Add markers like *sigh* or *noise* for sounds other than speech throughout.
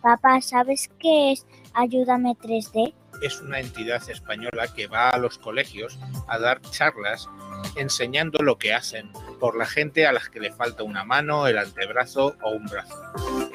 Papá, ¿sabes qué es Ayúdame 3D? Es una entidad española que va a los colegios a dar charlas enseñando lo que hacen por la gente a las que le falta una mano, el antebrazo o un brazo.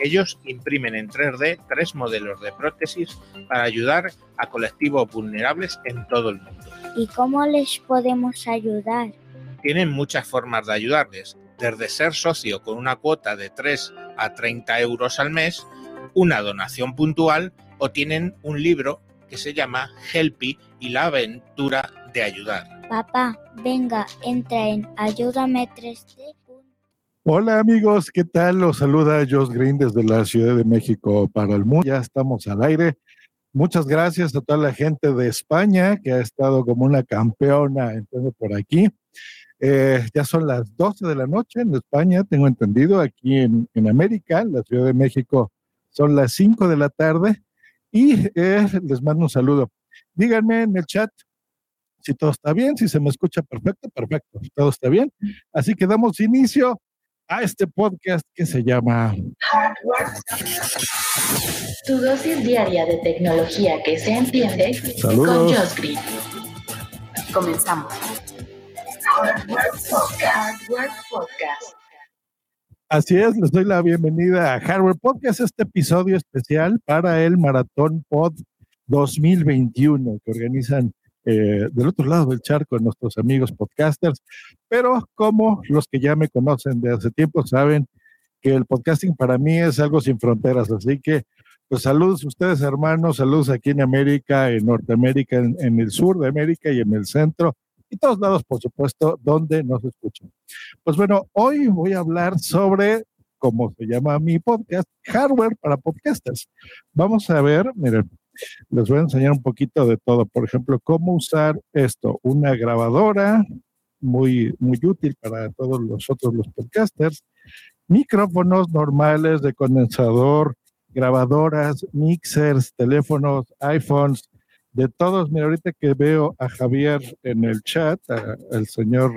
Ellos imprimen en 3D tres modelos de prótesis para ayudar a colectivos vulnerables en todo el mundo. ¿Y cómo les podemos ayudar? Tienen muchas formas de ayudarles, desde ser socio con una cuota de 3 a 30 euros al mes, una donación puntual o tienen un libro que se llama Helpy y la aventura de ayudar. Papá, venga, entra en Ayúdame 3D. Hola amigos, ¿qué tal? Los saluda Josh Green desde la Ciudad de México para el mundo. Ya estamos al aire. Muchas gracias a toda la gente de España que ha estado como una campeona entonces por aquí. Eh, ya son las 12 de la noche en España, tengo entendido, aquí en, en América, en la Ciudad de México, son las 5 de la tarde y eh, les mando un saludo. Díganme en el chat si todo está bien, si se me escucha perfecto, perfecto, todo está bien. Así que damos inicio a este podcast que se llama Tu dosis diaria de tecnología que se entiende Saludos. con Josh Green. Comenzamos. Hardware Podcast. Así es, les doy la bienvenida a Hardware Podcast, este episodio especial para el Maratón Pod 2021 que organizan eh, del otro lado del charco nuestros amigos podcasters. Pero como los que ya me conocen de hace tiempo saben que el podcasting para mí es algo sin fronteras, así que pues saludos a ustedes hermanos, saludos aquí en América, en Norteamérica, en, en el sur de América y en el centro y todos lados, por supuesto, donde nos escuchan. Pues bueno, hoy voy a hablar sobre, como se llama mi podcast, hardware para podcasters. Vamos a ver, miren, les voy a enseñar un poquito de todo. Por ejemplo, cómo usar esto, una grabadora, muy, muy útil para todos los otros los podcasters, micrófonos normales de condensador, grabadoras, mixers, teléfonos, iPhones, de todos. Mira, ahorita que veo a Javier en el chat, a- al señor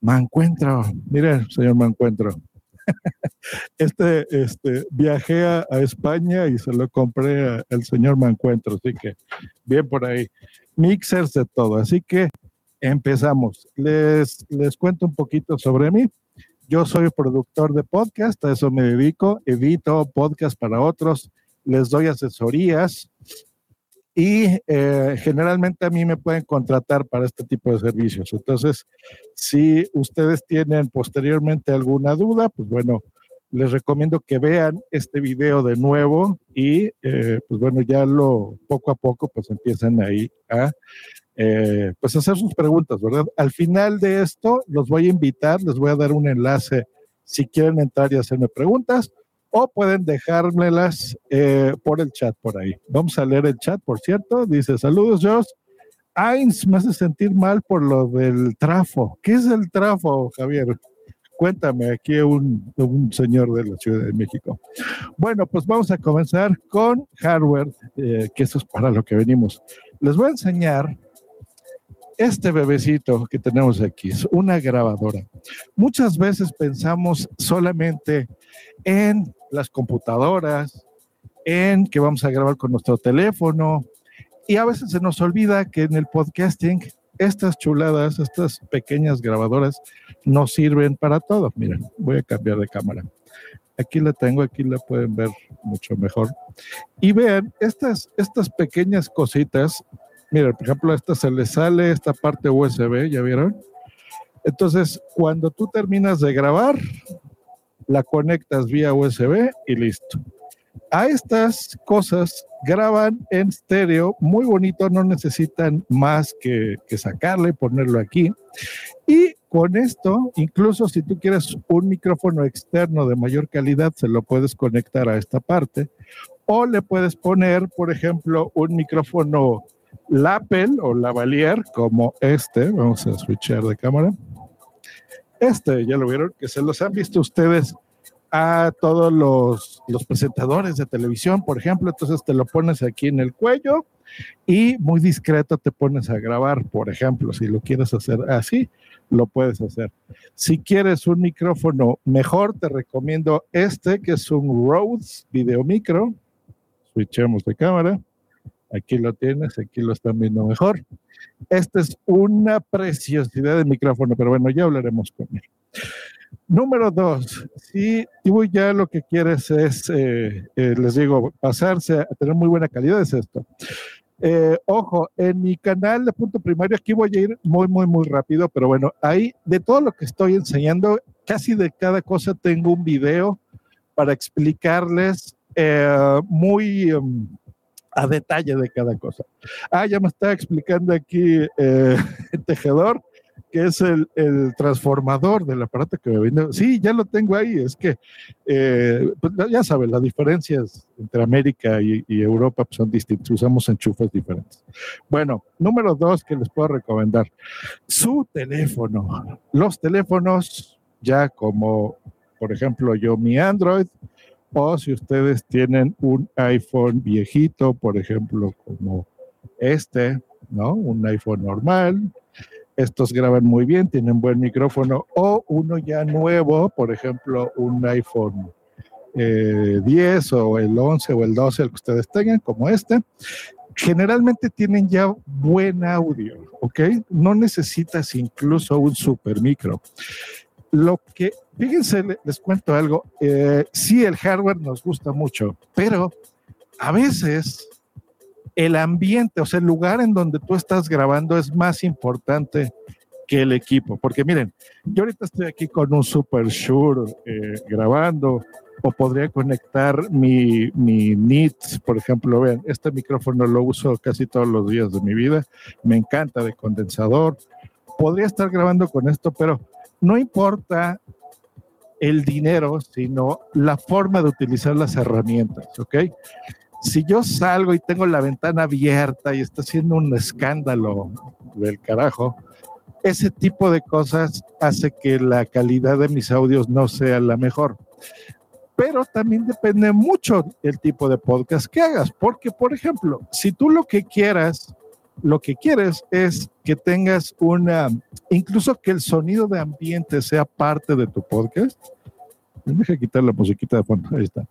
Mancuentro, mire, señor Mancuentro. *laughs* Este, este, viajé a, España y se lo compré a- al señor Mancuentro, así que bien por ahí. Mixers de todo, así que empezamos. Les, les cuento un poquito sobre mí. Yo soy productor de podcast, a eso me dedico, edito podcast para otros, les doy asesorías y eh, generalmente a mí me pueden contratar para este tipo de servicios. Entonces, si ustedes tienen posteriormente alguna duda, pues bueno, les recomiendo que vean este video de nuevo y eh, pues bueno, ya lo poco a poco pues empiezan ahí a eh, pues hacer sus preguntas, ¿verdad? Al final de esto los voy a invitar, les voy a dar un enlace si quieren entrar y hacerme preguntas o pueden dejármelas eh, por el chat por ahí. Vamos a leer el chat, por cierto. Dice, saludos, Josh. Ains me hace sentir mal por lo del trafo. ¿Qué es el trafo, Javier? Cuéntame, aquí un, un señor de la Ciudad de México. Bueno, pues vamos a comenzar con hardware, eh, que eso es para lo que venimos. Les voy a enseñar este bebecito que tenemos aquí, es una grabadora. Muchas veces pensamos solamente en las computadoras, en que vamos a grabar con nuestro teléfono y a veces se nos olvida que en el podcasting estas chuladas, estas pequeñas grabadoras nos sirven para todo. Miren, voy a cambiar de cámara. Aquí la tengo, aquí la pueden ver mucho mejor. Y vean, estas, estas pequeñas cositas, miren, por ejemplo, a esta se le sale esta parte USB, ¿ya vieron? Entonces, cuando tú terminas de grabar, la conectas vía USB y listo. A estas cosas graban en estéreo, muy bonito, no necesitan más que, que sacarle, ponerlo aquí. Y Con esto, incluso si tú quieres un micrófono externo de mayor calidad, se lo puedes conectar a esta parte. O le puedes poner, por ejemplo, un micrófono lapel o lavalier como este. Vamos a switchar de cámara. Este, ya lo vieron, que se los han visto ustedes a todos los, los presentadores de televisión, por ejemplo. Entonces te lo pones aquí en el cuello y muy discreto te pones a grabar, por ejemplo, si lo quieres hacer así, lo puedes hacer. Si quieres un micrófono mejor, te recomiendo este, que es un Rhodes Video Micro. Switchemos de cámara. Aquí lo tienes, aquí lo están viendo mejor. Esta es una preciosidad de micrófono, pero bueno, ya hablaremos con él. Número dos, si tú ya lo que quieres es, eh, eh, les digo, pasarse a tener muy buena calidad, es esto. Eh, ojo, en mi canal de punto primario, aquí voy a ir muy, muy, muy rápido, pero bueno, ahí de todo lo que estoy enseñando, casi de cada cosa tengo un video para explicarles muy um, a detalle de cada cosa. Ah, ya me está explicando aquí *laughs* el tejedor que es el, transformador del aparato que me vino. Sí, ya lo tengo ahí. Es que, eh, pues, ya saben, las diferencias entre América y, Europa pues, son distintas. Usamos enchufes diferentes. Bueno, número dos que les puedo recomendar. Su teléfono. Los teléfonos, ya como, por ejemplo, yo mi Android, o si ustedes tienen un iPhone viejito, por ejemplo, como este, ¿no? Un iPhone normal, estos graban muy bien, tienen buen micrófono. O uno ya nuevo, por ejemplo, un iPhone 10 eh, o el 11 o el 12, el que ustedes tengan, como este. Generalmente tienen ya buen audio, ¿ok? No necesitas incluso un super micro. Lo que, fíjense, les cuento algo. Eh, sí, el hardware nos gusta mucho, pero a veces el ambiente, o sea, el lugar en donde tú estás grabando es más importante que el equipo. Porque miren, yo ahorita estoy aquí con un Super Shure eh, grabando, o podría conectar mi, mi NIT, por ejemplo, vean, este micrófono lo uso casi todos los días de mi vida, me encanta de condensador. Podría estar grabando con esto, pero no importa el dinero, sino la forma de utilizar las herramientas, ¿ok? si yo salgo y tengo la ventana abierta y está haciendo un escándalo del carajo, ese tipo de cosas hace que la calidad de mis audios no sea la mejor. Pero también depende mucho el tipo de podcast que hagas, porque por ejemplo, si tú lo que quieras, lo que quieres es que tengas una, incluso que el sonido de ambiente sea parte de tu podcast. *laughs* Deja quitar la musiquita de fondo, ahí está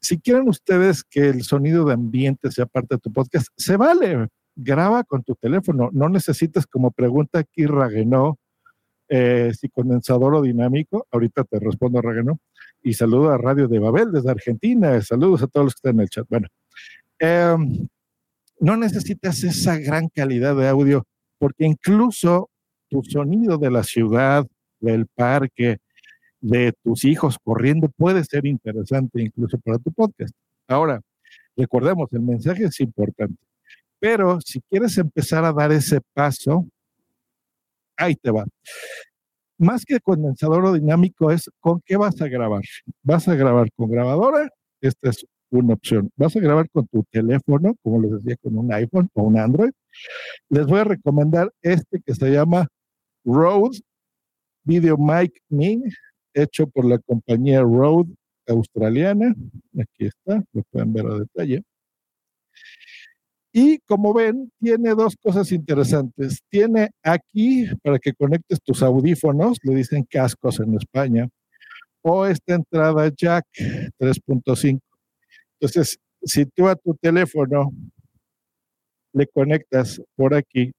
si quieren ustedes que el sonido de ambiente sea parte de tu podcast, se vale. Graba con tu teléfono. No necesitas, como pregunta aquí Raguenó, eh, si condensador o dinámico. Ahorita te respondo, Raguenó. Y saludo a Radio de Babel desde Argentina. Saludos a todos los que están en el chat. Bueno, em, no necesitas esa gran calidad de audio, porque incluso tu sonido de la ciudad, del parque, de tus hijos corriendo puede ser interesante incluso para tu podcast. Ahora, recordemos, el mensaje es importante, pero si quieres empezar a dar ese paso, ahí te va. Más que condensador o dinámico es con qué vas a grabar. ¿Vas a grabar con grabadora? Esta es una opción. ¿Vas a grabar con tu teléfono, como les decía, con un iPhone o un Android? Les voy a recomendar este que se llama Rode Video Mic Me hecho por la compañía Rode australiana. Aquí está, lo pueden ver a detalle. Y como ven, tiene dos cosas interesantes. Tiene aquí para que conectes tus audífonos, le dicen cascos en España, o esta entrada jack 3.5. Entonces, si tú a tu teléfono le conectas por aquí,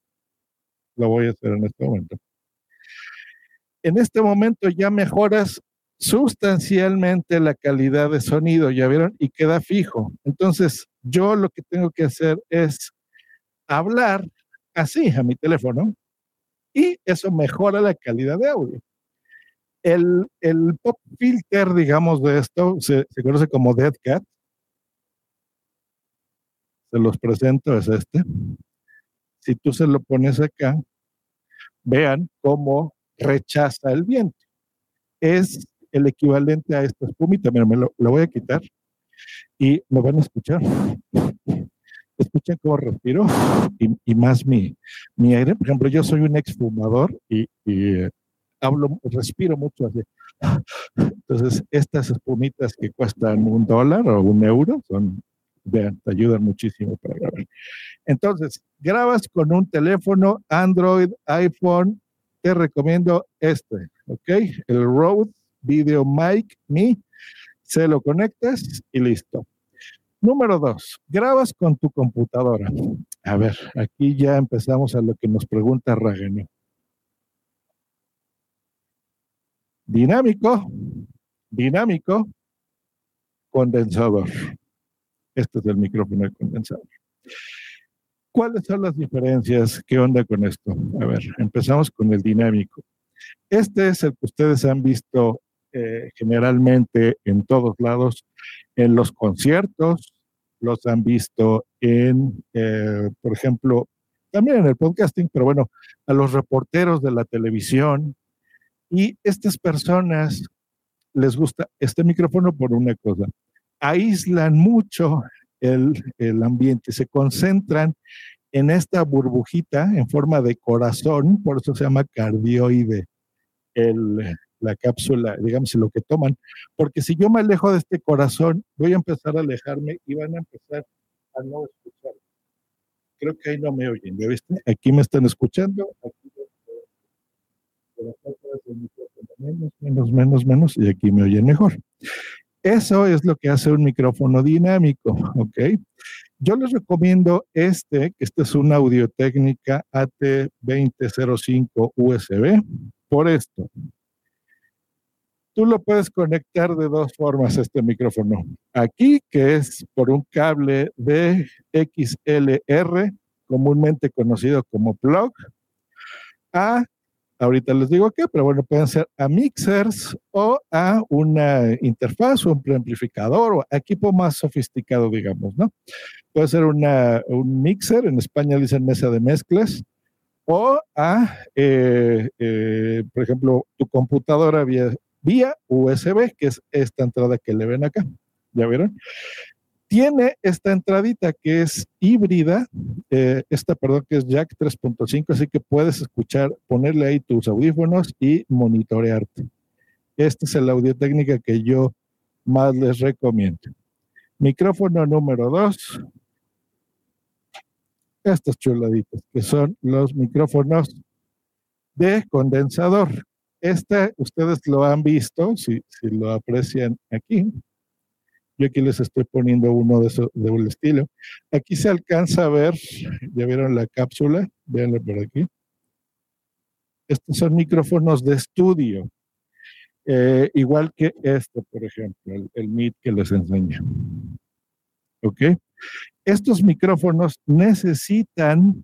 lo voy a hacer en este momento en este momento ya mejoras sustancialmente la calidad de sonido, ¿ya vieron? Y queda fijo. Entonces, yo lo que tengo que hacer es hablar así a mi teléfono y eso mejora la calidad de audio. El, pop filter, digamos, de esto se, se conoce como Dead Cat. Se los presento, es este. Si tú se lo pones acá, vean cómo rechaza el viento. Es el equivalente a esta espumita. Mira, me lo, voy a quitar y lo van a escuchar. Escuchen cómo respiro y, más mi, mi, aire. Por ejemplo, yo soy un exfumador y, y hablo, respiro mucho así. Entonces, estas espumitas que cuestan un dólar o un euro son, vean, te ayudan muchísimo para grabar. Entonces, grabas con un teléfono Android, iPhone, te recomiendo este, ¿ok? El Rode Video Mic Me, se lo conectas y listo. Número dos, grabas con tu computadora. A ver, aquí ya empezamos a lo que nos pregunta Rageno. Dinámico, dinámico, condensador. Este es el micrófono del condensador. ¿Cuáles son las diferencias? ¿Qué onda con esto? A ver, empezamos con el dinámico. Este es el que ustedes han visto eh, generalmente en todos lados, en los conciertos, los han visto en, eh, por ejemplo, también en el podcasting, pero bueno, a los reporteros de la televisión. Y estas personas les gusta este micrófono por una cosa, aíslan mucho el, el ambiente, se concentran en esta burbujita en forma de corazón, por eso se llama cardioide, el, la cápsula, digamos, lo que toman, porque si yo me alejo de este corazón, voy a empezar a alejarme y van a empezar a no escuchar. Creo que ahí no me oyen, ¿ya viste? Aquí me están escuchando, aquí menos, menos, menos, menos, y aquí me oyen mejor. Eso es lo que hace un micrófono dinámico, ¿ok? Yo les recomiendo este, que este es una Audio Técnica AT2005 USB, por esto. Tú lo puedes conectar de dos formas este micrófono. Aquí, que es por un cable de XLR, comúnmente conocido como plug, a, ahorita les digo qué, pero bueno, pueden ser a mixers o a una interfaz o un preamplificador o equipo más sofisticado, digamos, ¿no? Puede ser una, un mixer, en España dicen mesa de mezclas, o a, eh, eh, por ejemplo, tu computadora vía, vía USB, que es esta entrada que le ven acá. ¿Ya vieron? Tiene esta entradita que es híbrida, eh, esta, perdón, que es Jack 3.5, así que puedes escuchar, ponerle ahí tus audífonos y monitorearte. Esta es la audio técnica que yo más les recomiendo. Micrófono número dos. Estos chuladitos, que son los micrófonos de condensador. Este, ustedes lo han visto, si, si lo aprecian aquí. Aquí les estoy poniendo uno de, de un estilo. Aquí se alcanza a ver, ya vieron la cápsula, véanlo por aquí. Estos son micrófonos de estudio, eh, igual que este, por ejemplo, el, el que les enseño. ¿Ok? Estos micrófonos necesitan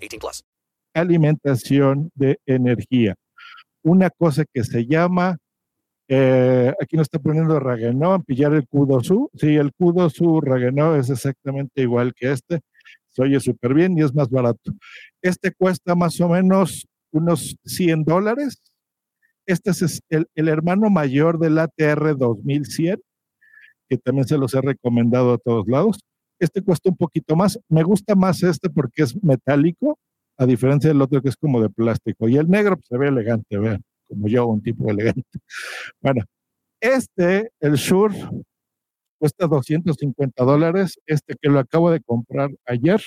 18 plus. Alimentación de energía. Una cosa que se llama, eh, aquí nos está poniendo Ragenó, pillar el Kudosu. Sí, el Kudosu Ragenó es exactamente igual que este. Se oye súper bien y es más barato. Este cuesta más o menos unos 100 dólares este es el, hermano mayor del ATR 2100, que también se los he recomendado a todos lados. Este cuesta un poquito más. Me gusta más este porque es metálico, a diferencia del otro que es como de plástico. Y el negro pues, se ve elegante, vean, como yo, un tipo elegante. *laughs* Bueno, este, el Shure, cuesta 250 dólares. Este que lo acabo de comprar ayer,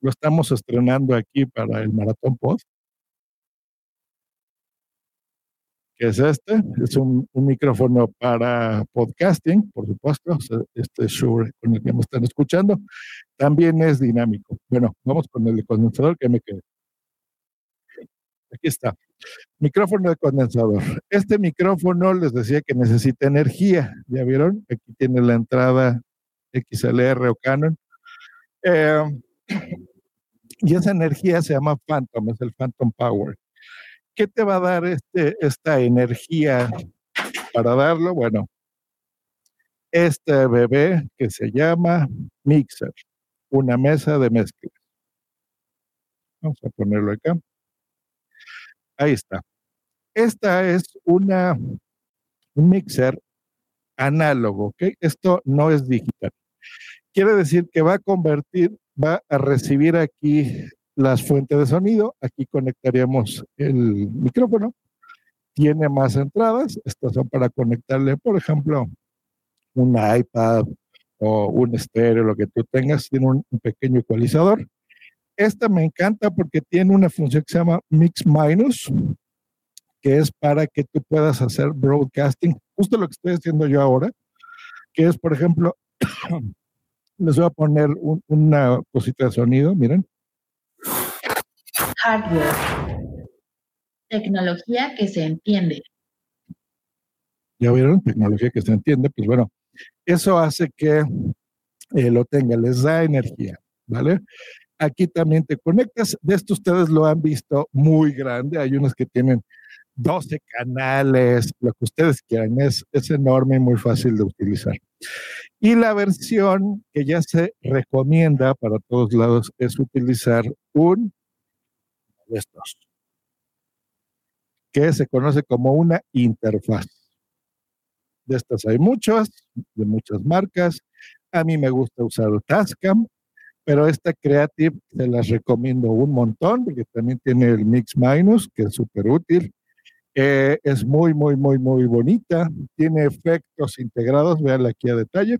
lo estamos estrenando aquí para el Maratón Post. Que es este. Es un, micrófono para podcasting, por supuesto, este Shure con el que me están escuchando. También es dinámico. Bueno, vamos con el condensador que me quedé. aquí está. Micrófono de condensador. Este micrófono les decía que necesita energía. ¿Ya vieron? Aquí tiene la entrada XLR o Canon. Eh, y esa energía se llama Phantom, es el Phantom Power. ¿Qué te va a dar este, esta energía para darlo? Bueno, este bebé que se llama Mixer, una mesa de mezcla. Vamos a ponerlo acá. Ahí está. Esta es una, un mixer análogo, ¿ok? Esto no es digital. Quiere decir que va a convertir, va a recibir aquí las fuentes de sonido. Aquí conectaríamos el micrófono. Tiene más entradas. Estas son para conectarle, por ejemplo, un iPad o un estéreo, lo que tú tengas. Tiene un, un pequeño ecualizador. Esta me encanta porque tiene una función que se llama Mix Minus, que es para que tú puedas hacer broadcasting, justo lo que estoy haciendo yo ahora, que es, por ejemplo, *coughs* les voy a poner una cosita de sonido, miren. Hardware. Tecnología que se entiende. ¿Ya vieron? Tecnología que se entiende. Pues bueno, eso hace que eh, lo tenga, les da energía, ¿vale? Aquí también te conectas. De esto ustedes lo han visto muy grande. Hay unos que tienen 12 canales, lo que ustedes quieran. Es, es enorme y muy fácil de utilizar. Y la versión que ya se recomienda para todos lados es utilizar un estos, que se conoce como una interfaz. De estas hay muchas, de muchas marcas. A mí me gusta usar Tascam, pero esta Creative se las recomiendo un montón porque también tiene el Mix Minus, que es súper útil. Eh, es muy, muy, muy, muy bonita. Tiene efectos integrados, veanla aquí a detalle.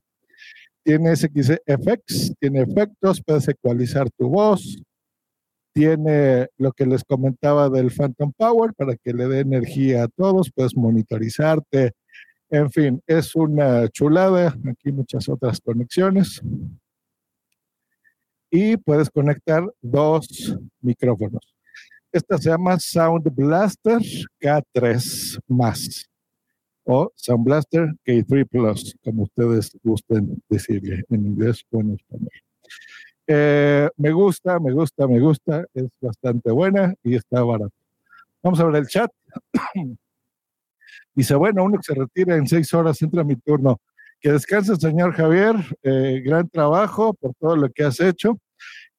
Tiene SXFX, tiene efectos, puedes ecualizar tu voz. Tiene lo que les comentaba del Phantom Power para que le dé energía a todos, puedes monitorizarte. En fin, es una chulada. Aquí muchas otras conexiones y puedes conectar dos micrófonos. Esta se llama Sound Blaster K3 más o Sound Blaster K3 Plus, como ustedes gusten decirle en inglés o en español. Eh, me gusta, me gusta, me gusta, es bastante buena y está barata. Vamos a ver el chat. *clears throat* Dice, bueno, uno que se retira en seis horas, entra mi turno. Que descanse, señor Javier. Eh, gran trabajo por todo lo que has hecho.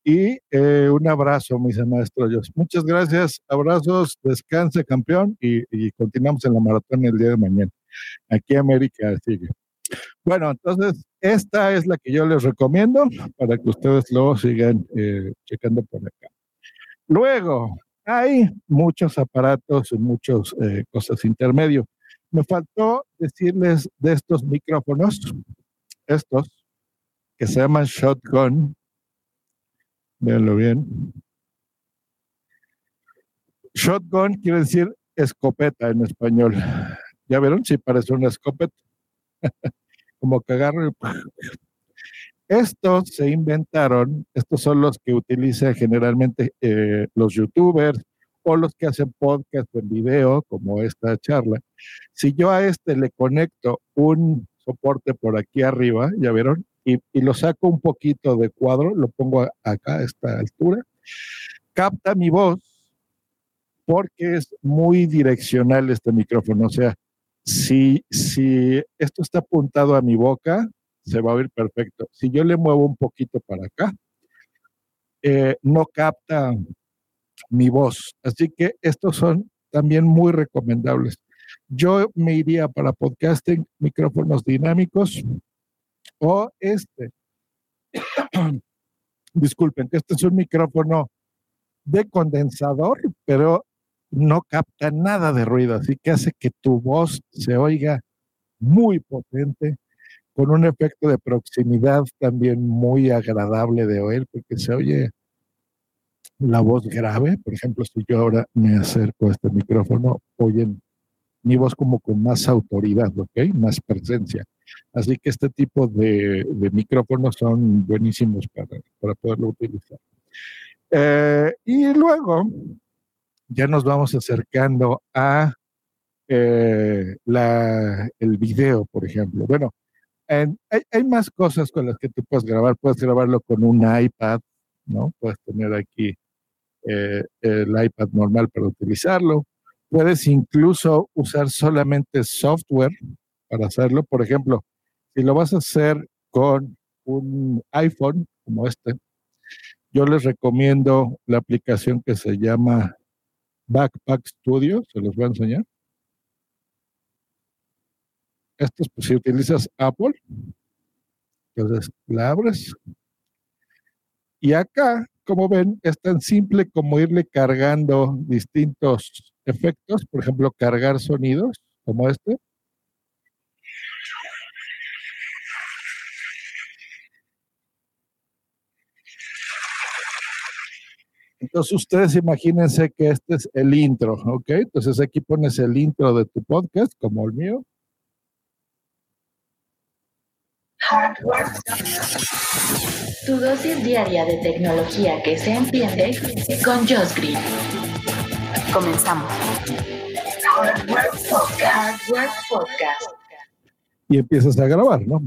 Y eh, un abrazo, mis maestros. Muchas gracias. Abrazos, descanse, campeón. Y, continuamos en la maratón el día de mañana. Aquí América sigue. Bueno, entonces, esta es la que yo les recomiendo para que ustedes lo sigan eh, checando por acá. Luego, hay muchos aparatos y muchas cosas intermedio. Me faltó decirles de estos micrófonos, estos, que se llaman shotgun. Véanlo bien. Shotgun quiere decir escopeta en español. ¿Ya vieron? Sí, parece una escopeta. *laughs* Como que agarro Estos se inventaron, estos son los que utilizan generalmente eh, los youtubers, o los que hacen podcast en video, como esta charla, si yo a este le conecto un soporte por aquí arriba, ya vieron, y, lo saco un poquito de cuadro, lo pongo acá a esta altura, capta mi voz porque es muy direccional este micrófono. O sea, si, si esto está apuntado a mi boca, se va a oír perfecto. Si yo le muevo un poquito para acá, eh, no capta mi voz. Así que estos son también muy recomendables. Yo me iría para podcasting, micrófonos dinámicos o este. *coughs* Disculpen, este es un micrófono de condensador, pero no capta nada de ruido, así que hace que tu voz se oiga muy potente, con un efecto de proximidad también muy agradable de oír, porque se oye la voz grave. Por ejemplo, si yo ahora me acerco a este micrófono, oyen mi voz como con más autoridad, ¿ok? Más presencia. Así que este tipo de, micrófonos son buenísimos para, para poderlo utilizar. Eh, y luego ya nos vamos acercando a eh, la, el video, por ejemplo. Bueno, hay, hay, más cosas con las que tú puedes grabar. Puedes grabarlo con un iPad, ¿no? Puedes tener aquí eh, el iPad normal para utilizarlo. Puedes incluso usar solamente software para hacerlo. Por ejemplo, si lo vas a hacer con un iPhone como este, yo les recomiendo la aplicación que se llama Backpack Studio, se los voy a enseñar. Esto es pues, si utilizas Apple, entonces la abres. Y acá, como ven, es tan simple como irle cargando distintos efectos, por ejemplo, cargar sonidos como este. Entonces ustedes imagínense que este es el intro, ¿ok? Entonces aquí pones el intro de tu podcast, como el mío. Tu dosis diaria de tecnología que se entiende con Josh Green. Comenzamos. Hardware Podcast. Y empiezas a grabar, ¿no?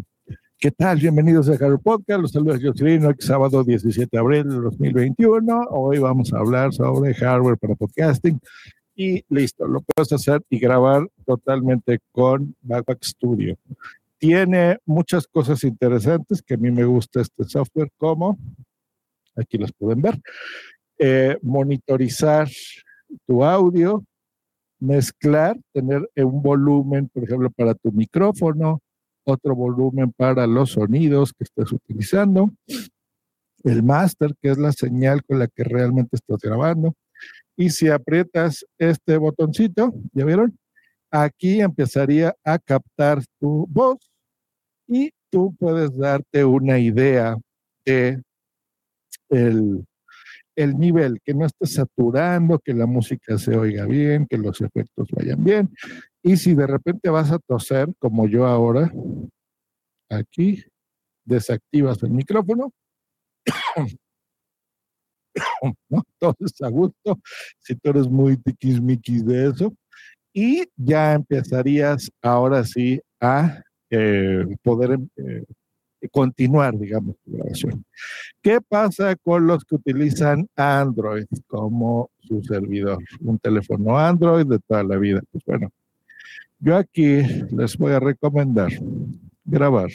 ¿Qué tal? Bienvenidos a Hardware Podcast. Los saludos Green. Hoy sábado 17 de abril de 2021. Hoy vamos a hablar sobre hardware para podcasting. Y listo, lo puedes hacer y grabar totalmente con Backpack Studio tiene muchas cosas interesantes que a mí me gusta este software, como, aquí los pueden ver, eh, monitorizar tu audio, mezclar, tener un volumen, por ejemplo, para tu micrófono, otro volumen para los sonidos que estés utilizando, el master, que es la señal con la que realmente estás grabando. Y si aprietas este botoncito, ¿ya vieron? Aquí empezaría a captar tu voz y tú puedes darte una idea de el, el nivel, que no esté saturando, que la música se oiga bien, que los efectos vayan bien. Y si de repente vas a toser, como yo ahora, aquí desactivas el micrófono. *coughs* ¿no? Todo a gusto, si tú eres muy tiquismiquis de eso. Y ya empezarías ahora sí a eh, poder eh, continuar, digamos, la grabación. ¿Qué pasa con los que utilizan Android como su servidor? Un teléfono Android de toda la vida. Pues bueno, yo aquí les voy a recomendar grabar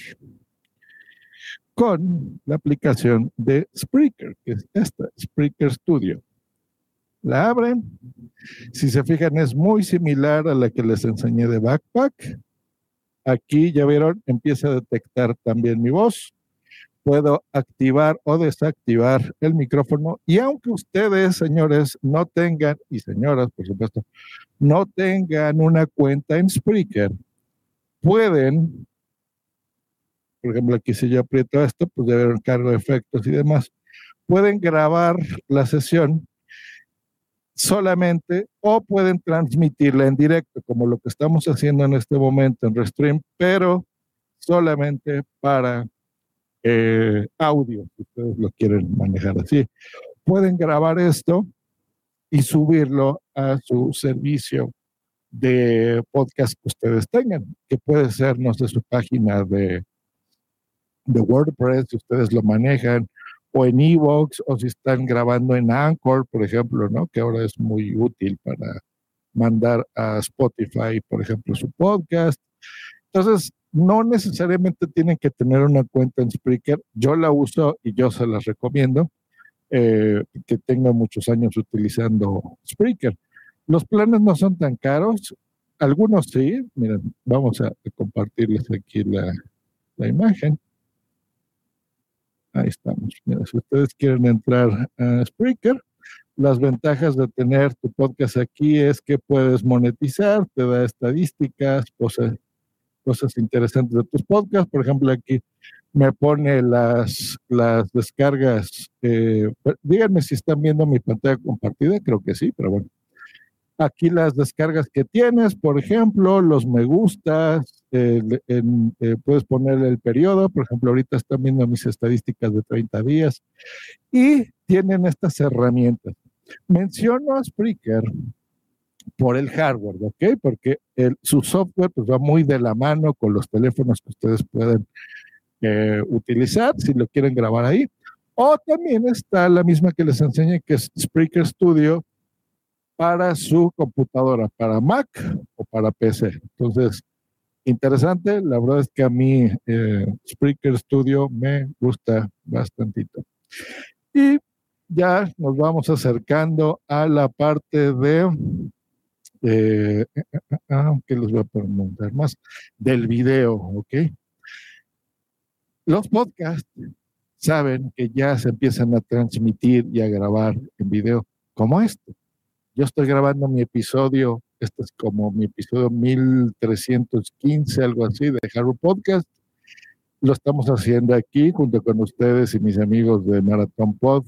con la aplicación de Spreaker, que es esta, Spreaker Studio. La abren. Si se fijan, es muy similar a la que les enseñé de Backpack Aquí ya vieron, empieza a detectar también mi voz. Puedo activar o desactivar el micrófono. Y aunque ustedes, señores, no tengan, y señoras, por supuesto, no tengan una cuenta en Spreaker, pueden, por ejemplo, aquí si yo aprieto esto, pues ya vieron cargo de efectos y demás, pueden grabar la sesión solamente o pueden transmitirla en directo, como lo que estamos haciendo en este momento en Restream, pero solamente para eh, audio, si ustedes lo quieren manejar así. Pueden grabar esto y subirlo a su servicio de podcast que ustedes tengan, que puede ser, no sé, su página de, de WordPress, si ustedes lo manejan, o en Evox o si están grabando en Anchor, por ejemplo, ¿no? Que ahora es muy útil para mandar a Spotify, por ejemplo, su podcast. Entonces, no necesariamente tienen que tener una cuenta en Spreaker. Yo la uso y yo se las recomiendo, eh, que tenga muchos años utilizando Spreaker. Los planes no son tan caros, algunos sí. Miren, vamos a compartirles aquí la, la imagen. Ahí estamos. si ustedes quieren entrar a Spreaker, las ventajas de tener tu podcast aquí es que puedes monetizar, te da estadísticas, cosas, cosas interesantes de tus podcasts. Por ejemplo, aquí me pone las, las descargas. Eh, díganme si están viendo mi pantalla compartida, creo que sí, pero bueno. Aquí las descargas que tienes, por ejemplo, los me gustas, eh, puedes poner el periodo, por ejemplo, ahorita están viendo mis estadísticas de 30 días y tienen estas herramientas. Menciono a Spreaker por el hardware, ¿ok? Porque su software pues, va muy de la mano con los teléfonos que ustedes pueden eh, utilizar si lo quieren grabar ahí. O también está la misma que les enseñé, que es Spreaker Studio para su computadora, para Mac o para PC. Entonces, interesante. La verdad es que a mí eh, Spreaker Studio me gusta bastantito. Y ya nos vamos acercando a la parte de, eh, aunque les voy a preguntar más, del video, ¿ok? Los podcasts saben que ya se empiezan a transmitir y a grabar en video, como este. Yo estoy grabando mi episodio, este es como mi episodio 1315, algo así, de Harrow Podcast. Lo estamos haciendo aquí junto con ustedes y mis amigos de Marathon Pod,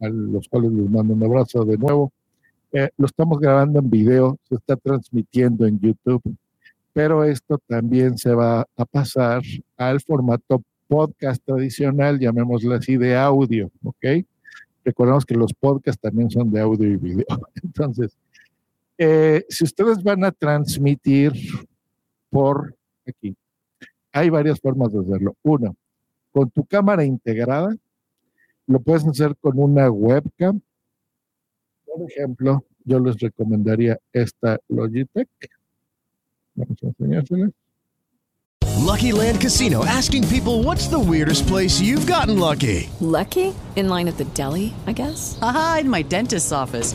a los cuales les mando un abrazo de nuevo. Eh, lo estamos grabando en video, se está transmitiendo en YouTube, pero esto también se va a pasar al formato podcast tradicional, llamémoslo así, de audio, ¿ok? Recordemos que los podcasts también son de audio y video. *laughs* Entonces, eh, si ustedes van a transmitir por aquí, hay varias formas de hacerlo. Uno, con tu cámara integrada, lo puedes hacer con una webcam. Por ejemplo, yo les recomendaría esta Logitech. Vamos a enseñársela. Lucky Land Casino asking people what's the weirdest place you've gotten lucky? Lucky? In line at the deli, I guess? Aha, in my dentist's office.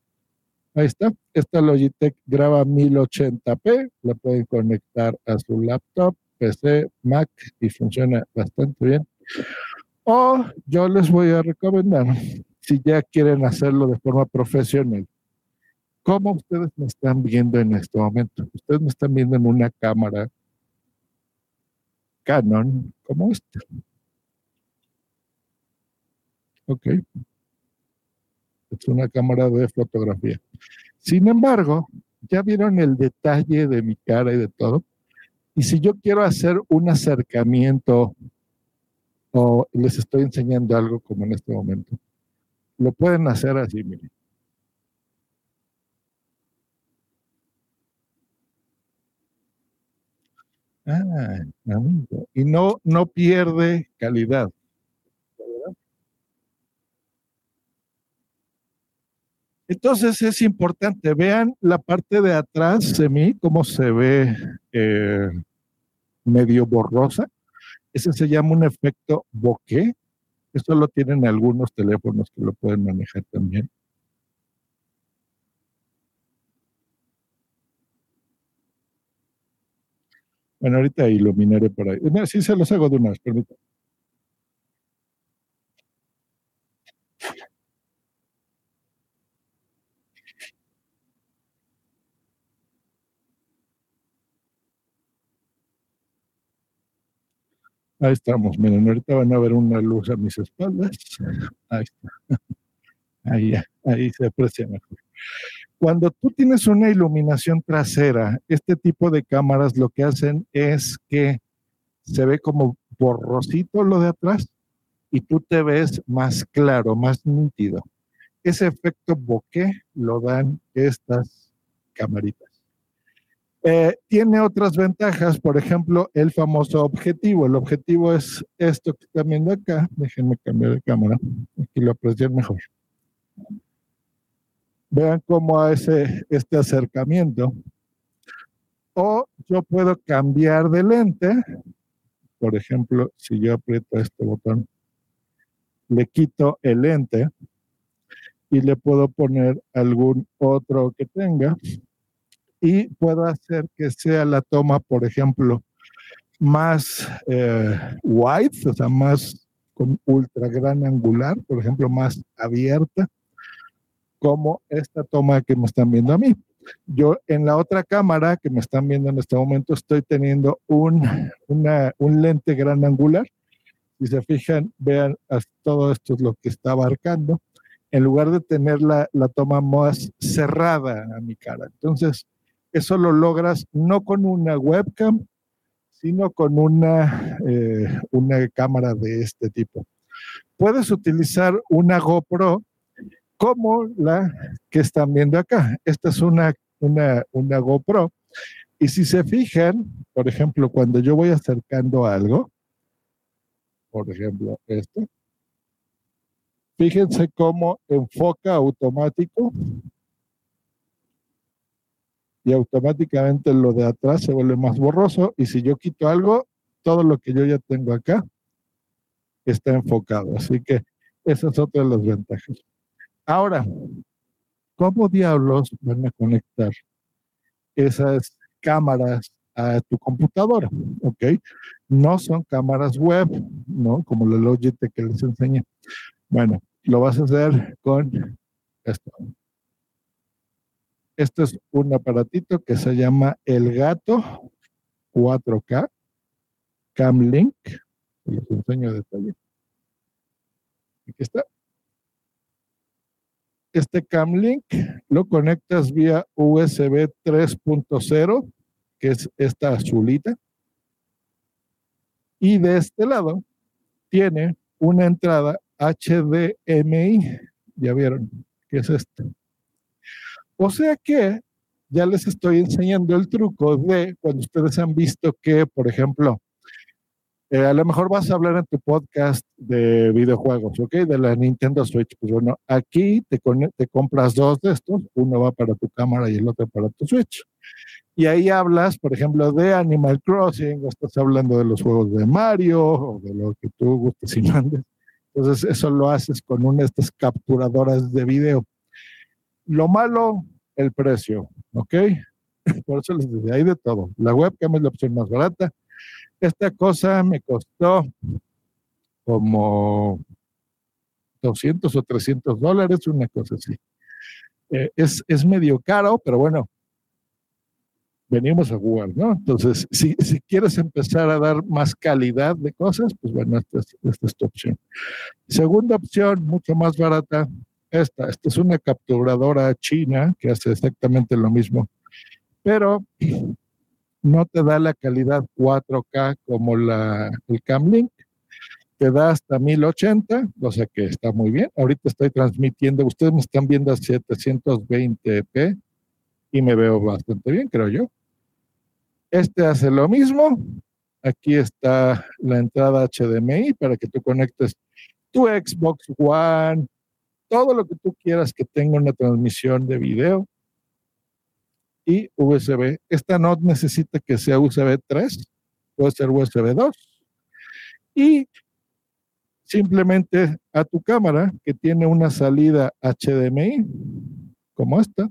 Ahí está. Esta Logitech graba 1080p. La pueden conectar a su laptop, PC, Mac y funciona bastante bien. O yo les voy a recomendar, si ya quieren hacerlo de forma profesional, como ustedes me están viendo en este momento. Ustedes me están viendo en una cámara Canon como esta. Ok. Es una cámara de fotografía. Sin embargo, ya vieron el detalle de mi cara y de todo. Y si yo quiero hacer un acercamiento o les estoy enseñando algo como en este momento, lo pueden hacer así, miren. Ah, amigo. Y no, no pierde calidad. Entonces es importante, vean la parte de atrás de mí, cómo se ve eh, medio borrosa. Ese se llama un efecto bokeh. Eso lo tienen algunos teléfonos que lo pueden manejar también. Bueno, ahorita iluminaré por ahí. Sí, se los hago de una vez, permítanme. Ahí estamos, miren, ahorita van a ver una luz a mis espaldas. Ahí está. Ahí, se aprecia mejor. Cuando tú tienes una iluminación trasera, este tipo de cámaras lo que hacen es que se ve como borrosito lo de atrás y tú te ves más claro, más nítido. Ese efecto bokeh lo dan estas camaritas. Eh, tiene otras ventajas, por ejemplo, el famoso objetivo. El objetivo es esto que están viendo acá. Déjenme cambiar de cámara, aquí lo aprecian mejor. Vean cómo hace este acercamiento. O yo puedo cambiar de lente por ejemplo, si yo aprieto este botón, le quito el lente y le puedo poner algún otro que tenga y puedo hacer que sea la toma, por ejemplo, más eh, wide, o sea, más con ultra gran angular, por ejemplo, más abierta, como esta toma que me están viendo a mí. Yo en la otra cámara que me están viendo en este momento estoy teniendo un, una, un lente gran angular. Si se fijan, vean, todo esto es lo que está abarcando, en lugar de tener la, la toma más cerrada a mi cara. Entonces, eso lo logras no con una webcam, sino con una, eh, una cámara de este tipo. Puedes utilizar una GoPro como la que están viendo acá. Esta es una, una, una GoPro. Y si se fijan, por ejemplo, cuando yo voy acercando algo, por ejemplo, esto, fíjense cómo enfoca automático y automáticamente lo de atrás se vuelve más borroso y si yo quito algo, todo lo que yo ya tengo acá está enfocado. Así que esa es otra de las ventajas. Ahora, ¿cómo diablos van a conectar esas cámaras a tu computadora? ¿Ok? No son cámaras web, ¿no? Como la Logitech que les enseñé. Bueno, lo vas a hacer con esto. Este es un aparatito que se llama El Gato 4K Cam Link. Les enseño detalle. Aquí está. Este Cam Link lo conectas vía USB 3.0, que es esta azulita. Y de este lado tiene una entrada HDMI. Ya vieron, ¿qué es esto? O sea que ya les estoy enseñando el truco de cuando ustedes han visto que, por ejemplo, eh, a lo mejor vas a hablar en tu podcast de videojuegos, ¿ok? De la Nintendo Switch. Pues bueno, aquí te, te compras dos de estos, uno va para tu cámara y el otro para tu Switch. Y ahí hablas, por ejemplo, de Animal Crossing, o estás hablando de los juegos de Mario, o de lo que tú gustes y mandes. Entonces, eso lo haces con una de estas capturadoras de video. Lo malo, el precio, ¿ok? Por eso les decía, hay de todo. La webcam es la opción más barata. Esta cosa me costó como 200 o 300 dólares, una cosa así. Eh, es, es medio caro, pero bueno, venimos a jugar, ¿no? Entonces, si, si, quieres empezar a dar más calidad de cosas, pues bueno, esta es, esta es tu opción. Segunda opción, mucho más barata, esta. Esta es una capturadora china que hace exactamente lo mismo, pero no te da la calidad 4K como la, el Camlink. Te da hasta 1080, o sea que está muy bien. Ahorita estoy transmitiendo, ustedes me están viendo a 720p y me veo bastante bien, creo yo. Este hace lo mismo. Aquí está la entrada HDMI para que tú conectes tu Xbox One, todo lo que tú quieras que tenga una transmisión de video y USB. Esta no necesita que sea USB 3, puede ser USB 2. Y simplemente a tu cámara que tiene una salida HDMI, como esta,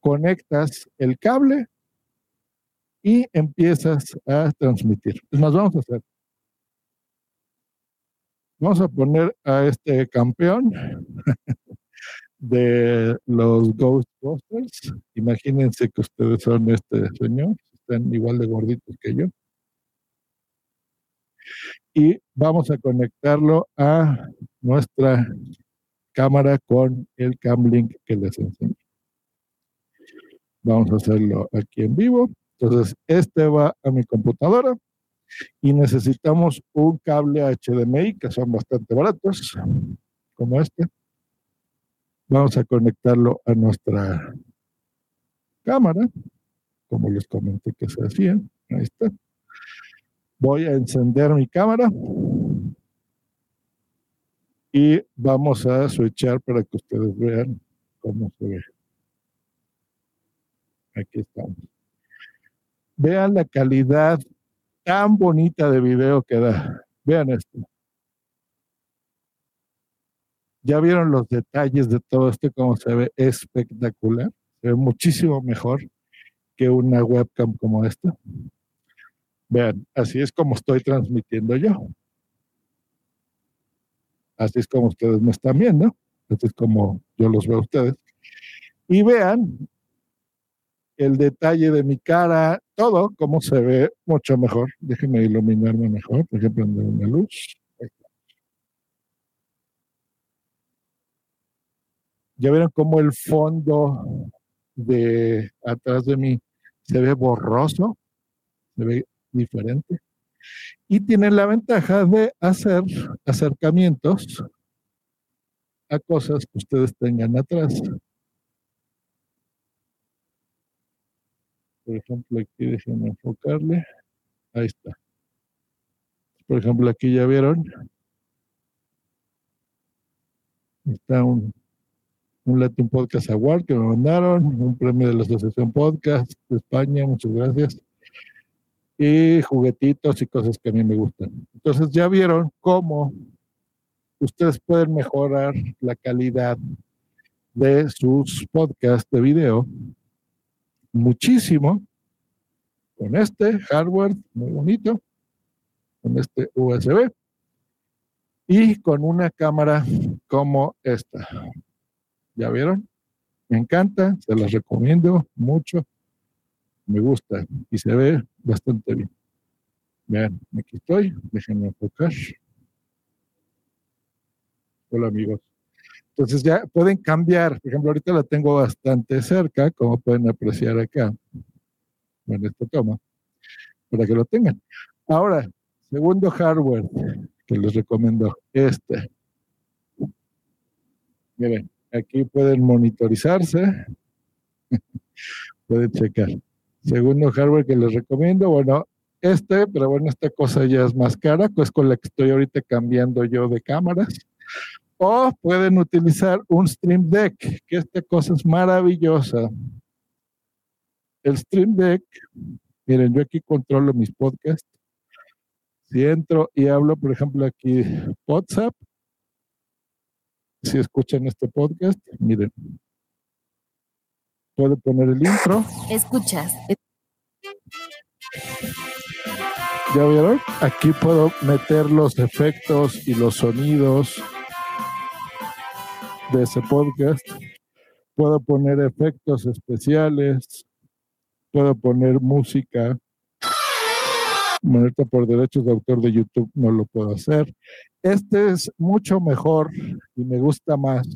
conectas el cable y empiezas a transmitir. Nos vamos a hacer Vamos a poner a este campeón *laughs* de los Ghostbusters. Imagínense que ustedes son este señor, están igual de gorditos que yo. Y vamos a conectarlo a nuestra cámara con el Camlink que les enseñé. Vamos a hacerlo aquí en vivo. Entonces, este va a mi computadora y necesitamos un cable HDMI que son bastante baratos, como este. Vamos a conectarlo a nuestra cámara, como les comenté que se hacía. Ahí está. Voy a encender mi cámara y vamos a switchar para que ustedes vean cómo se ve. Aquí estamos. Vean la calidad tan bonita de video que da. Vean esto. Ya vieron los detalles de todo esto, cómo se ve espectacular. Se ve muchísimo mejor que una webcam como esta. Vean, así es como estoy transmitiendo yo. Así es como ustedes me están viendo. Así es como yo los veo a ustedes. Y vean el detalle de mi cara, todo, cómo se ve mucho mejor. Déjenme iluminarme mejor, por ejemplo, prender una luz. Ya vieron cómo el fondo de atrás de mí se ve borroso, se ve diferente. Y tiene la ventaja de hacer acercamientos a cosas que ustedes tengan atrás. Por ejemplo, aquí déjenme enfocarle. Ahí está. Por ejemplo, aquí ya vieron. Está un, un Latin Podcast Award que me mandaron, un premio de la Asociación Podcast de España, muchas gracias. Y juguetitos y cosas que a mí me gustan. Entonces ya vieron cómo ustedes pueden mejorar la calidad de sus podcasts de video muchísimo con este hardware muy bonito, con este USB y con una cámara como esta. ¿Ya vieron? Me encanta, se las recomiendo mucho. Me gusta y se ve bastante bien. Vean, aquí estoy, déjenme enfocar. Hola amigos. Entonces ya pueden cambiar. Por ejemplo, ahorita la tengo bastante cerca, como pueden apreciar acá, en esta toma, para que lo tengan. Ahora, segundo hardware que les recomiendo, este. Miren, aquí pueden monitorizarse, *laughs* pueden checar. Segundo hardware que les recomiendo, bueno, este, pero bueno, esta cosa ya es más cara, pues con la que estoy ahorita cambiando yo de cámaras o pueden utilizar un Stream Deck, que esta cosa es maravillosa. El Stream Deck, miren, yo aquí controlo mis podcasts. Si entro y hablo, por ejemplo, aquí WhatsApp, si escuchan este podcast, miren, puedo poner el intro. Escuchas. ¿Ya vieron? Aquí puedo meter los efectos y los sonidos de ese podcast. Puedo poner efectos especiales, puedo poner música. Por derechos de autor de YouTube no lo puedo hacer. Este es mucho mejor y me gusta más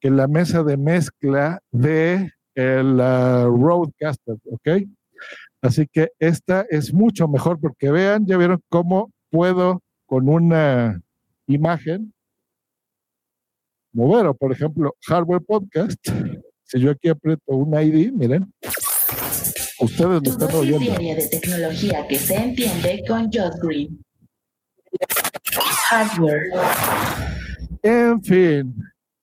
que la mesa de mezcla de el Roadcaster, ¿ok? Así que esta es mucho mejor porque vean, ya vieron cómo puedo con una imagen mover. O por ejemplo, Hardware Podcast, si yo aquí aprieto un ID, miren, ustedes lo están oyendo. de tecnología que se entiende con Josh Green. Hardware. En fin,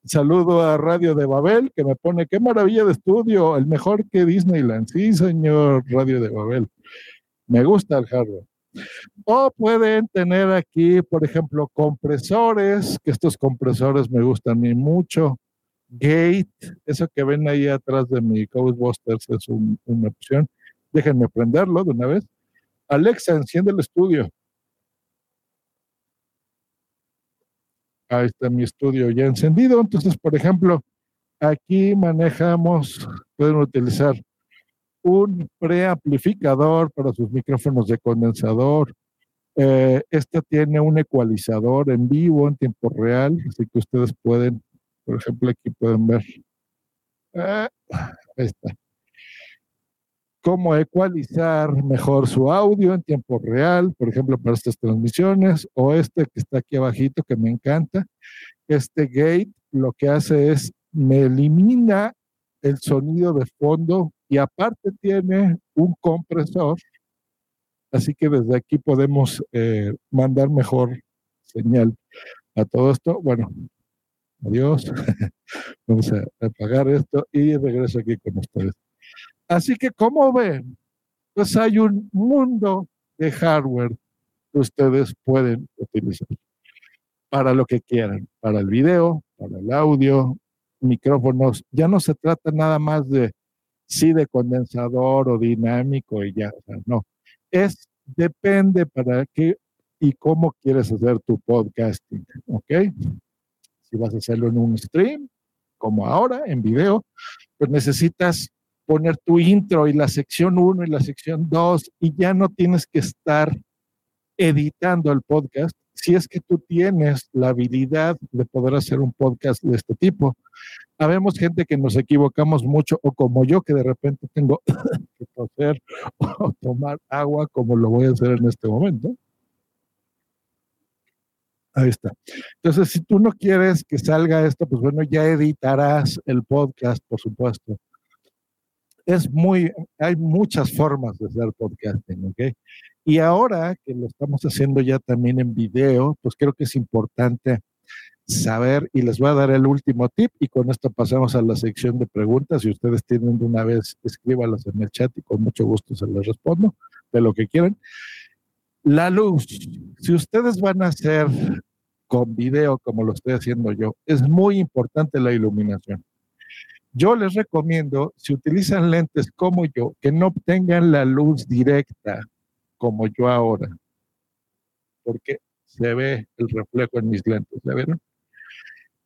saludo a Radio de Babel, que me pone, qué maravilla de estudio, el mejor que Disneyland. Sí, señor Radio de Babel. Me gusta el hardware. O pueden tener aquí, por ejemplo, compresores, que estos compresores me gustan a mí mucho. Gate, eso que ven ahí atrás de mi Ghostbusters es una opción. Déjenme prenderlo de una vez. Alexa, enciende el estudio. Ahí está mi estudio ya encendido. Entonces, por ejemplo, aquí manejamos, pueden utilizar un preamplificador para sus micrófonos de condensador. Eh, este tiene un ecualizador en vivo, en tiempo real, así que ustedes pueden, por ejemplo, aquí pueden ver. Ah, ahí está. Cómo ecualizar mejor su audio en tiempo real, por ejemplo, para estas transmisiones, o este que está aquí abajito, que me encanta. Este gate lo que hace es me elimina el sonido de fondo y aparte tiene un compresor, así que desde aquí podemos eh, mandar mejor señal a todo esto. Bueno, adiós. *laughs* Vamos a apagar esto y regreso aquí con ustedes. Así que, como ven, pues hay un mundo de hardware que ustedes pueden utilizar para lo que quieran, para el video, para el audio, micrófonos. Ya no se trata nada más de sí de condensador o dinámico y ya, o sea, no. Es depende para qué y cómo quieres hacer tu podcasting, ¿ok? Si vas a hacerlo en un stream, como ahora, en video, pues necesitas poner tu intro y la sección 1 y la sección 2 y ya no tienes que estar editando el podcast si es que tú tienes la habilidad de poder hacer un podcast de este tipo. Habemos gente que nos equivocamos mucho o como yo que de repente tengo *coughs* que toser o tomar agua como lo voy a hacer en este momento. Ahí está. Entonces, si tú no quieres que salga esto, pues bueno, ya editarás el podcast, por supuesto. Es muy, hay muchas formas de hacer podcasting, ¿ok? Y ahora que lo estamos haciendo ya también en video, pues creo que es importante saber y les voy a dar el último tip y con esto pasamos a la sección de preguntas. Si ustedes tienen de una vez, escríbalas en el chat y con mucho gusto se les respondo de lo que quieran. La luz, si ustedes van a hacer con video como lo estoy haciendo yo, es muy importante la iluminación. Yo les recomiendo, si utilizan lentes como yo, que no obtengan la luz directa como yo ahora, porque se ve el reflejo en mis lentes, ¿ya vieron?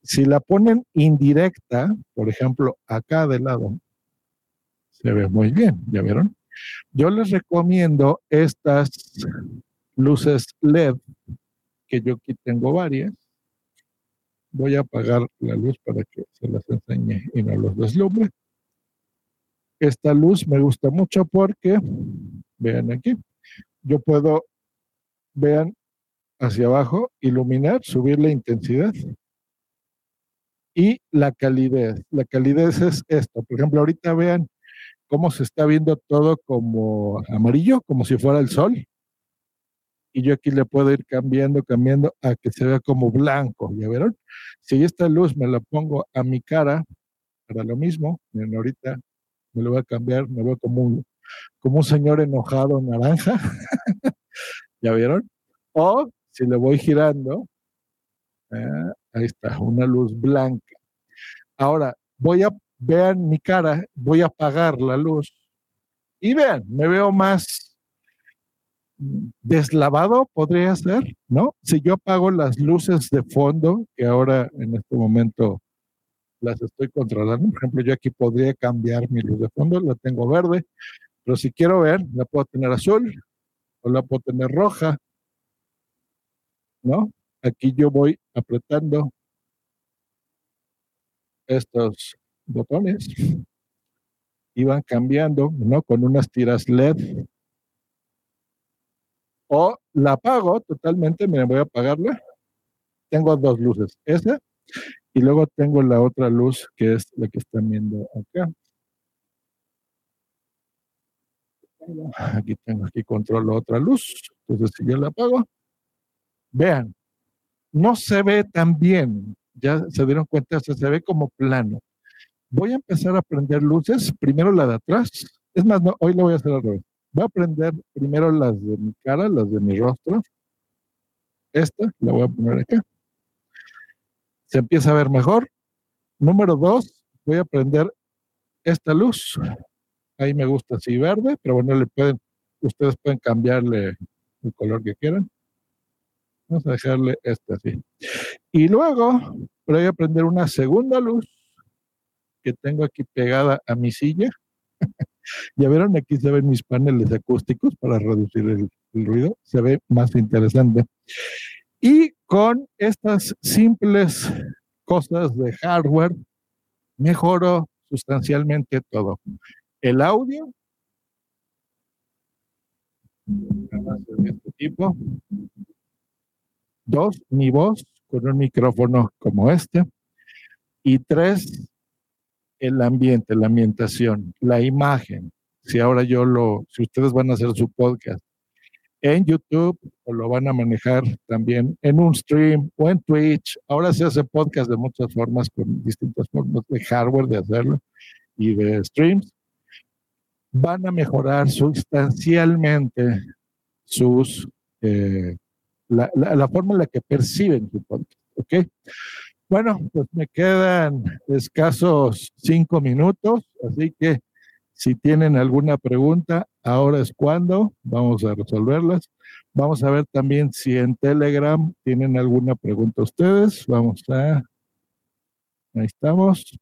Si la ponen indirecta, por ejemplo, acá de lado, se ve muy bien, ¿ya vieron? Yo les recomiendo estas luces LED, que yo aquí tengo varias. Voy a apagar la luz para que se las enseñe y no los deslumbre. Esta luz me gusta mucho porque, vean aquí, yo puedo, vean hacia abajo, iluminar, subir la intensidad y la calidez. La calidez es esto. Por ejemplo, ahorita vean cómo se está viendo todo como amarillo, como si fuera el sol. Y yo aquí le puedo ir cambiando, cambiando a que se vea como blanco. ¿Ya vieron? Si esta luz me la pongo a mi cara, para lo mismo, miren, ahorita me lo voy a cambiar, me veo como un, como un señor enojado naranja. *laughs* ¿Ya vieron? O si le voy girando, eh, ahí está, una luz blanca. Ahora, voy a, vean mi cara, voy a apagar la luz y vean, me veo más deslavado, podría ser, ¿no? Si yo apago las luces de fondo, que ahora en este momento las estoy controlando, por ejemplo, yo aquí podría cambiar mi luz de fondo, la tengo verde, pero si quiero ver, la puedo tener azul o la puedo tener roja, ¿no? Aquí yo voy apretando estos botones y van cambiando, ¿no? Con unas tiras LED. O la apago totalmente, me voy a apagarla. Tengo dos luces, esa y luego tengo la otra luz que es la que están viendo acá. Aquí tengo, aquí controlo otra luz. Entonces, si yo la apago, vean, no se ve tan bien. Ya se dieron cuenta, se, se ve como plano. Voy a empezar a prender luces, primero la de atrás. Es más, no, hoy lo voy a hacer al revés. Voy a prender primero las de mi cara, las de mi rostro. Esta la voy a poner acá. Se empieza a ver mejor. Número dos, voy a prender esta luz. Ahí me gusta así verde, pero bueno, ustedes pueden cambiarle el color que quieran. Vamos a dejarle este así. Y luego voy a prender una segunda luz que tengo aquí pegada a mi silla. *laughs* ya vieron, aquí se ven mis paneles acústicos para reducir el, el ruido. Se ve más interesante. Y con estas simples cosas de hardware, mejoro sustancialmente todo el audio de este tipo. Dos, mi voz con un micrófono como este. Y tres, el ambiente, la ambientación, la imagen. Si ahora yo lo, si ustedes van a hacer su podcast en YouTube o lo van a manejar también en un stream o en Twitch, ahora se hace podcast de muchas formas, con distintas formas de hardware de hacerlo y de streams van a mejorar sustancialmente sus, eh, la, la, forma en la que perciben su podcast. ¿Ok? Bueno, pues me quedan escasos cinco minutos, así que si tienen alguna pregunta, ahora es cuando vamos a resolverlas. Vamos a ver también si en Telegram tienen alguna pregunta ustedes. Vamos a, ahí estamos.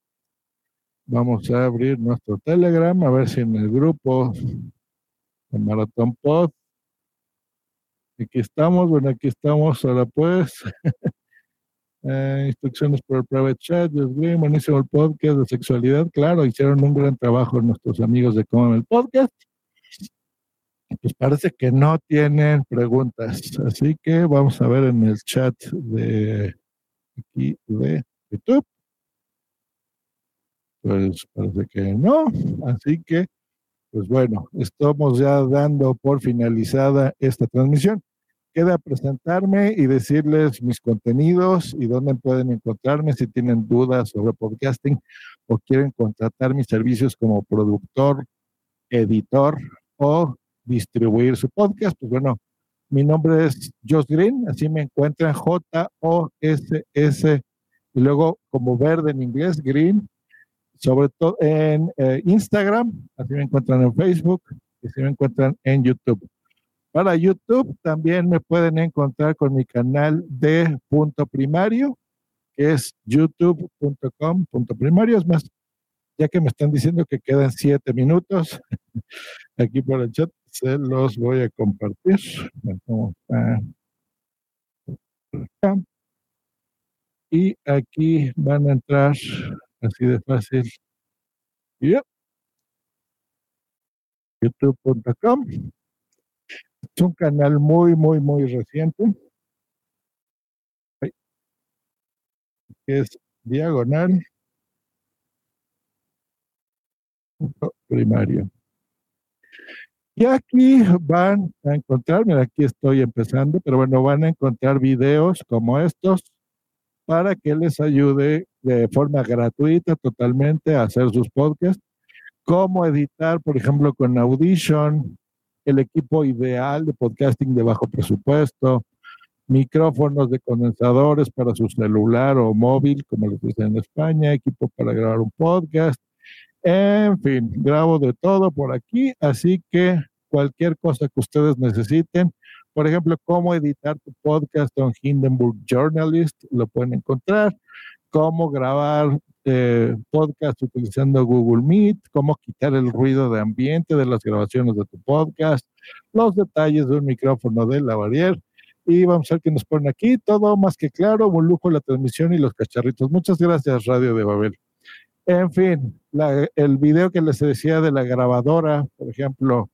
Vamos a abrir nuestro Telegram, a ver si en el grupo de Maratón Pod. Aquí estamos, bueno, aquí estamos, ahora pues. *laughs* Eh, instrucciones por el private chat, bien, buenísimo el podcast de sexualidad, claro, hicieron un gran trabajo nuestros amigos de Cómo el Podcast. Pues parece que no tienen preguntas, así que vamos a ver en el chat de aquí de YouTube. Pues parece que no, así que, pues bueno, estamos ya dando por finalizada esta transmisión queda presentarme y decirles mis contenidos y dónde pueden encontrarme si tienen dudas sobre podcasting o quieren contratar mis servicios como productor, editor o distribuir su podcast. Pues bueno, mi nombre es Josh Green, así me encuentran J-O-S-S y luego como verde en inglés, Green, sobre todo en eh, Instagram, así me encuentran en Facebook y así me encuentran en YouTube. Para YouTube también me pueden encontrar con mi canal de punto primario, que es youtube.com punto primario. Es más, ya que me están diciendo que quedan siete minutos, *laughs* aquí por el chat se los voy a compartir. Y aquí van a entrar así de fácil. youtube.com es un canal muy, muy, muy reciente. Que es diagonal primario. Y aquí van a encontrar, mira, aquí estoy empezando, pero bueno, van a encontrar videos como estos para que les ayude de forma gratuita totalmente a hacer sus podcasts, cómo editar, por ejemplo, con Audition, el equipo ideal de podcasting de bajo presupuesto, micrófonos de condensadores para su celular o móvil, como lo dicen en España, equipo para grabar un podcast. En fin, grabo de todo por aquí, así que cualquier cosa que ustedes necesiten, por ejemplo, cómo editar tu podcast en Hindenburg Journalist, lo pueden encontrar, cómo grabar eh, podcast utilizando Google Meet, cómo quitar el ruido de ambiente de las grabaciones de tu podcast, los detalles de un micrófono de lavalier. Y vamos a ver qué nos ponen aquí. Todo más que claro, un lujo la transmisión y los cacharritos. Muchas gracias, Radio de Babel. En fin, el video que les decía de la grabadora, por ejemplo,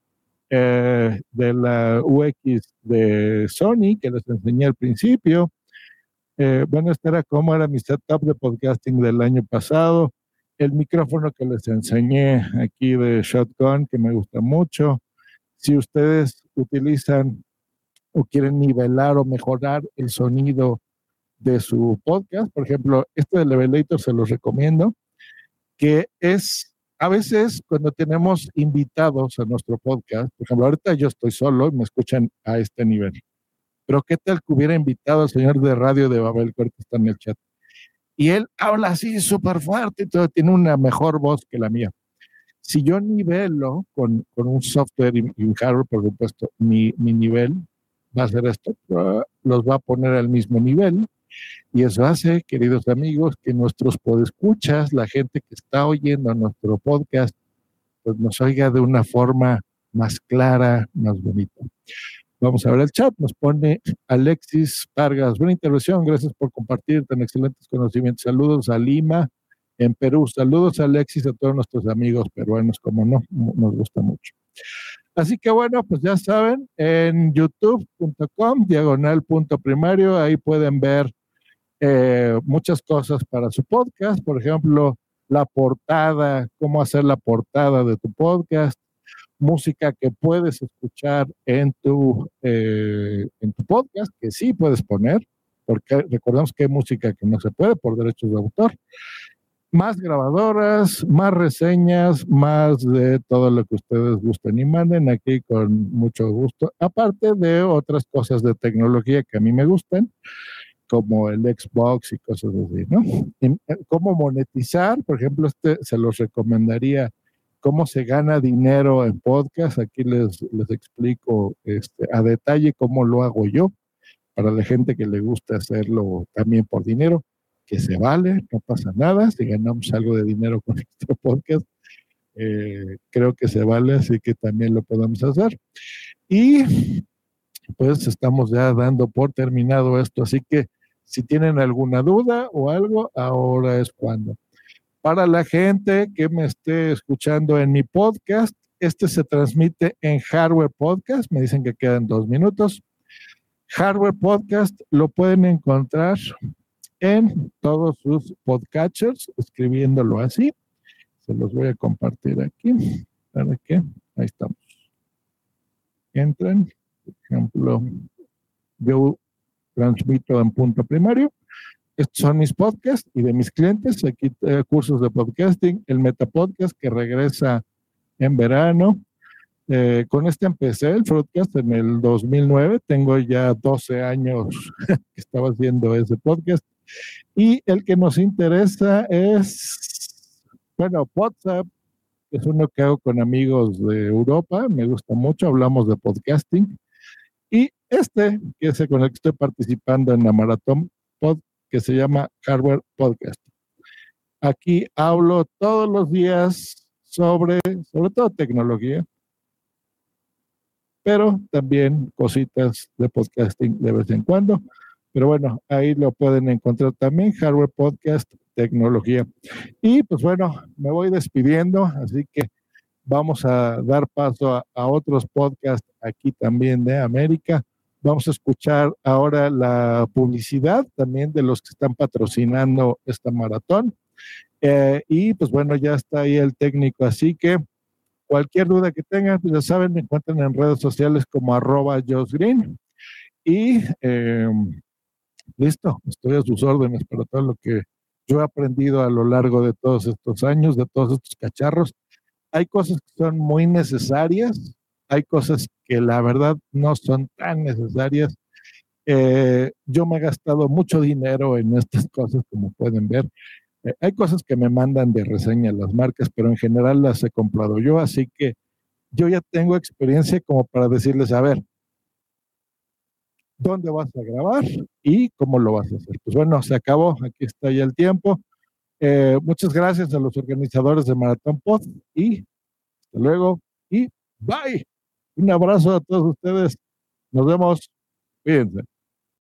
eh, de la UX de Sony, que les enseñé al principio, eh, bueno, esta era cómo era mi setup de podcasting del año pasado. El micrófono que les enseñé aquí de Shotgun, que me gusta mucho. Si ustedes utilizan o quieren nivelar o mejorar el sonido de su podcast, por ejemplo, este de Levelator se los recomiendo, que es a veces cuando tenemos invitados a nuestro podcast, por ejemplo, ahorita yo estoy solo y me escuchan a este nivel pero ¿qué tal que hubiera invitado al señor de radio de Babel, que está en el chat? Y él habla así súper fuerte y todo, tiene una mejor voz que la mía. Si yo nivelo con, con un software y, hardware, por supuesto, mi, mi nivel va a ser esto, los va a poner al mismo nivel. Y eso hace, queridos amigos, que nuestros podescuchas, la gente que está oyendo nuestro podcast, pues nos oiga de una forma más clara, más bonita. Vamos a ver el chat. Nos pone Alexis Vargas. Buena intervención. Gracias por compartir tan excelentes conocimientos. Saludos a Lima, en Perú. Saludos a Alexis, a todos nuestros amigos peruanos, como no, nos gusta mucho. Así que bueno, pues ya saben, en youtube.com, diagonal primario, ahí pueden ver eh, muchas cosas para su podcast. Por ejemplo, la portada, cómo hacer la portada de tu podcast, música que puedes escuchar en tu, eh, en tu podcast, que sí puedes poner, porque recordamos que hay música que no se puede por derechos de autor. más grabadoras, más reseñas, más de todo lo que ustedes gusten y manden aquí con mucho gusto, aparte de otras cosas de tecnología que a mí me gustan, como el Xbox y cosas así, ¿no? Eh, cómo monetizar, por ejemplo, este se los recomendaría cómo se gana dinero en podcast. Aquí les, les explico este, a detalle cómo lo hago yo, para la gente que le gusta hacerlo también por dinero que se vale, no pasa nada, si ganamos algo de dinero con *laughs* nuestro podcast, eh, creo que se vale, así que también lo podemos hacer. Y pues estamos ya dando por terminado esto, así que si tienen alguna duda o algo, ahora es cuando. Para la gente que me esté escuchando en mi podcast, este se transmite en Hardware Podcast, me dicen que quedan dos minutos. Hardware Podcast lo pueden encontrar en todos sus podcatchers, escribiéndolo así. Se los voy a compartir aquí para que ahí estamos. Entren, por ejemplo, yo transmito en punto primario. Estos son mis podcasts y de mis clientes. Aquí eh, cursos de podcasting, el Metapodcast que regresa en verano. Eh, con este empecé el podcast en el 2009. Tengo ya 12 años *laughs* que estaba haciendo ese podcast. Y el que nos interesa es, bueno, WhatsApp, es uno que hago con amigos de Europa, me gusta mucho, hablamos de podcasting. Este, que es el con el que estoy participando en la maratón que se llama Hardware Podcast. Aquí hablo todos los días sobre, sobre todo tecnología, pero también cositas de podcasting de vez en cuando. Pero bueno, ahí lo pueden encontrar también, Hardware Podcast Tecnología. Y pues bueno, me voy despidiendo, así que vamos a dar paso a otros podcasts aquí también de América. Vamos a escuchar ahora la publicidad también de los que están patrocinando esta maratón. Eh, y pues bueno, ya está ahí el técnico, así que cualquier duda que tengan, pues ya saben, me encuentran en redes sociales como arroba Green. Y eh, listo, estoy a sus órdenes para todo lo que yo he aprendido a lo largo de todos estos años, de todos estos cacharros. Hay cosas que son muy necesarias, hay cosas que la verdad no son tan necesarias. Eh, yo me he gastado mucho dinero en estas cosas, como pueden ver. Eh, hay cosas que me mandan de reseña las marcas, pero en general las he comprado yo, así que yo ya tengo experiencia como para decirles, a ver, dónde vas a grabar y cómo lo vas a hacer. Pues bueno, se acabó, aquí está ya el tiempo. Eh, muchas gracias a los organizadores de Maratón Pod y hasta luego y bye. Un abrazo a todos ustedes. Nos vemos. Cuídense.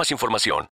más información.